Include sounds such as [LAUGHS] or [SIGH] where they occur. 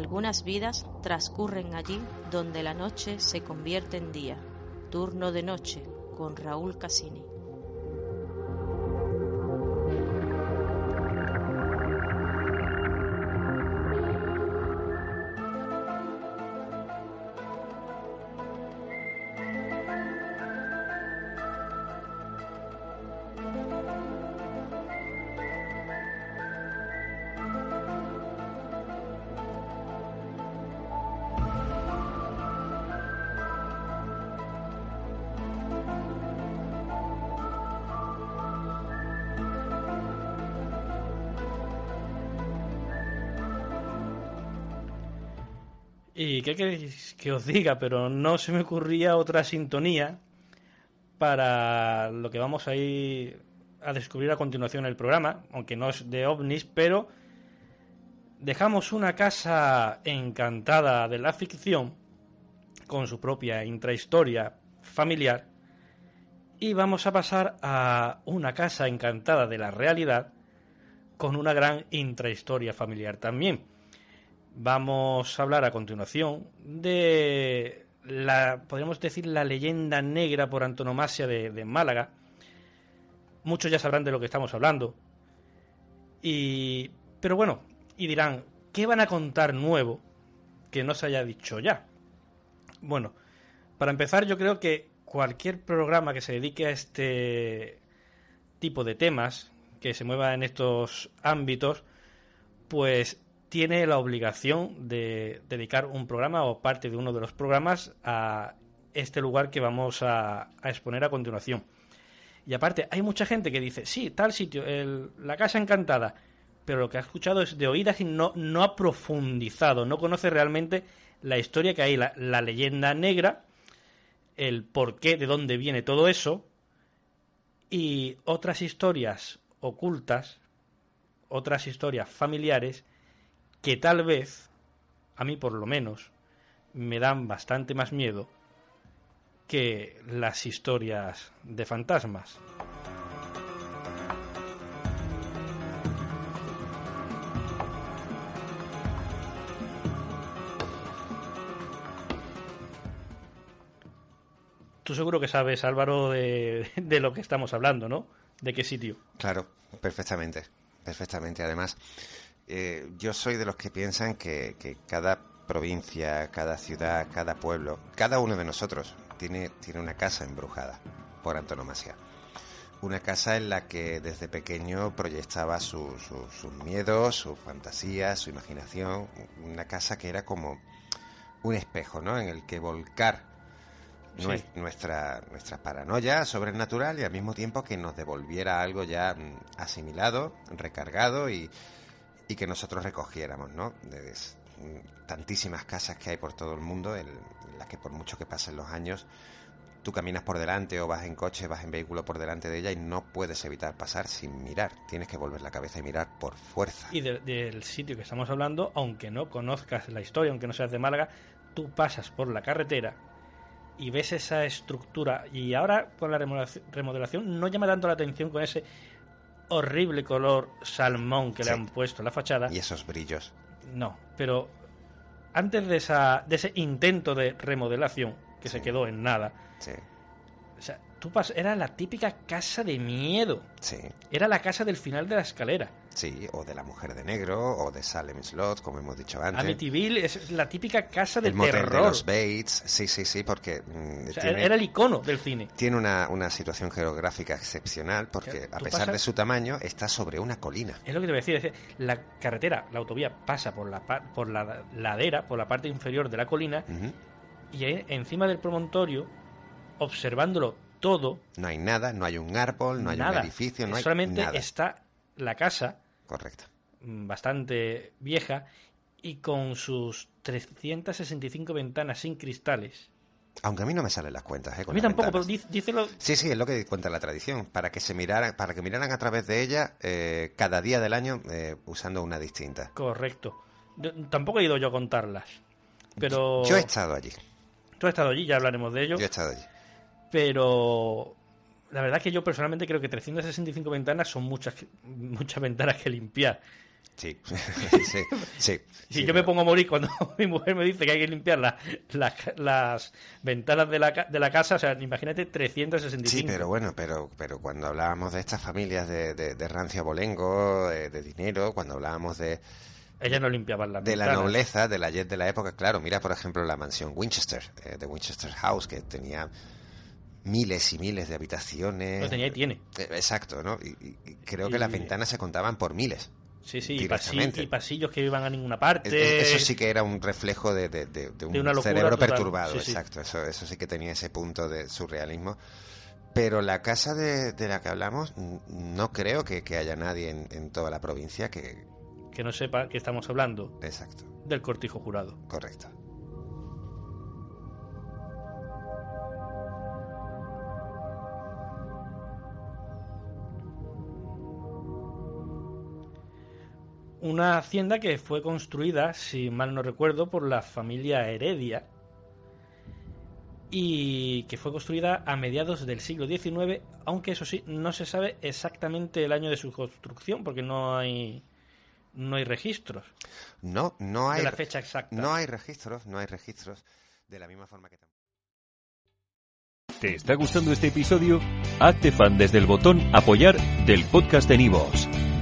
Algunas vidas transcurren allí donde la noche se convierte en día. Turno de noche con Raúl Casini. ¿Y qué queréis que os diga? Pero no se me ocurría otra sintonía para lo que vamos a ir a descubrir a continuación el programa, aunque no es de ovnis, pero dejamos una casa encantada de la ficción con su propia intrahistoria familiar y vamos a pasar a una casa encantada de la realidad con una gran intrahistoria familiar también. Vamos a hablar a continuación de la, podríamos decir, la leyenda negra por antonomasia de, Málaga. Muchos ya sabrán de lo que estamos hablando. Y, pero bueno, y dirán, ¿qué van a contar nuevo que no se haya dicho ya? Bueno, para empezar, yo creo que cualquier programa que se dedique a este tipo de temas, que se mueva en estos ámbitos, pues tiene la obligación de dedicar un programa o parte de uno de los programas a este lugar que vamos a, a exponer a continuación. Y aparte, hay mucha gente que dice, sí, tal sitio, el, la casa encantada, pero lo que ha escuchado es de oídas y no, no ha profundizado, no conoce realmente la historia que hay, la, la leyenda negra, el porqué, de dónde viene todo eso, y otras historias ocultas, otras historias familiares, que tal vez, a mí por lo menos, me dan bastante más miedo que las historias de fantasmas. Tú seguro que sabes, Álvaro, de, de, lo que estamos hablando, ¿no? ¿De qué sitio? Claro, perfectamente, perfectamente. Además, eh, yo soy de los que piensan que, que, cada provincia, cada ciudad, cada pueblo, cada uno de nosotros tiene, tiene una casa embrujada, por antonomasia. Una casa en la que desde pequeño proyectaba su, su, sus miedos, sus fantasías, su imaginación. Una casa que era como un espejo, ¿no? En el que volcar sí. nuestra, nuestra paranoia sobrenatural y al mismo tiempo que nos devolviera algo ya asimilado, recargado y, y que nosotros recogiéramos, ¿no? De tantísimas casas que hay por todo el mundo, en las que por mucho que pasen los años, tú caminas por delante o vas en coche, vas en vehículo por delante de ella y no puedes evitar pasar sin mirar. Tienes que volver la cabeza y mirar por fuerza. Y de, del sitio que estamos hablando, aunque no conozcas la historia, aunque no seas de Málaga, tú pasas por la carretera y ves esa estructura. Y ahora con la remodelación no llama tanto la atención con ese horrible color salmón que sí. le han puesto en la fachada. Y esos brillos. No, pero antes de, esa, de ese intento de remodelación, que sí. se quedó en nada, sí. O sea, tú pas era la típica casa de miedo. Sí. Era la casa del final de la escalera. Sí, o de la mujer de negro, o de Salem Slot, como hemos dicho antes. Amityville es la típica casa del el motel terror. de los Bates, sí, sí, sí, porque... Mmm, o sea, tiene, era el icono del cine. Tiene una, una situación geográfica excepcional, porque a pesar pasas, de su tamaño, está sobre una colina. Es lo que te voy a decir, es decir la carretera, la autovía, pasa por la, por la ladera, por la parte inferior de la colina, uh -huh. y ahí, encima del promontorio, observándolo todo... No hay nada, no hay un árbol, no hay nada. un edificio, no hay Solamente nada. está la casa. Correcto. mm, bastante vieja y con sus 365 ventanas sin cristales. Aunque a mí no me salen las cuentas, ¿eh? a mí tampoco, pero dícelo... Sí, sí, es lo que cuenta la tradición, para que se miraran, para que miraran a través de ella eh, cada día del año eh, usando una distinta. Correcto. tampoco he ido yo a contarlas, pero... Yo he estado allí. Tú has estado allí, ya hablaremos de ello. Yo he estado allí. Pero la verdad es que yo personalmente creo que 365 ventanas son muchas, muchas ventanas que limpiar. Sí, [LAUGHS] sí, sí. Si yo me pongo a morir cuando [LAUGHS] mi mujer me dice que hay que limpiar las ventanas de la, de la casa, o sea, imagínate 365. Sí, pero bueno, pero, pero cuando hablábamos de estas familias de, de, de rancio abolengo, de, dinero, cuando hablábamos de... Ellas no limpiaban las De la nobleza, de la jet de la época, claro, mira por ejemplo la mansión Winchester, eh, de Winchester House, que tenía miles y miles de habitaciones. Lo tenía y tiene. Eh, exacto, ¿no? Y, creo que las ventanas se contaban por miles. Sí, sí, y, pasillos que iban a ninguna parte. Eso sí que era un reflejo de, un cerebro perturbado, exacto. Eso, eso sí que tenía ese punto de surrealismo. Pero la casa de, la que hablamos, no creo que, haya nadie en, en, toda la provincia que... Que no sepa que estamos hablando. Exacto. Del cortijo jurado. Correcto. Una hacienda que fue construida, si mal no recuerdo, por la familia Heredia y que fue construida a mediados del siglo XIX, aunque eso sí, no se sabe exactamente el año de su construcción porque no hay no hay registros. No, no hay de la fecha exacta. No hay registros, no hay registros de la misma forma que ¿Te está gustando este episodio? Hazte fan desde el botón apoyar del podcast de Nivos.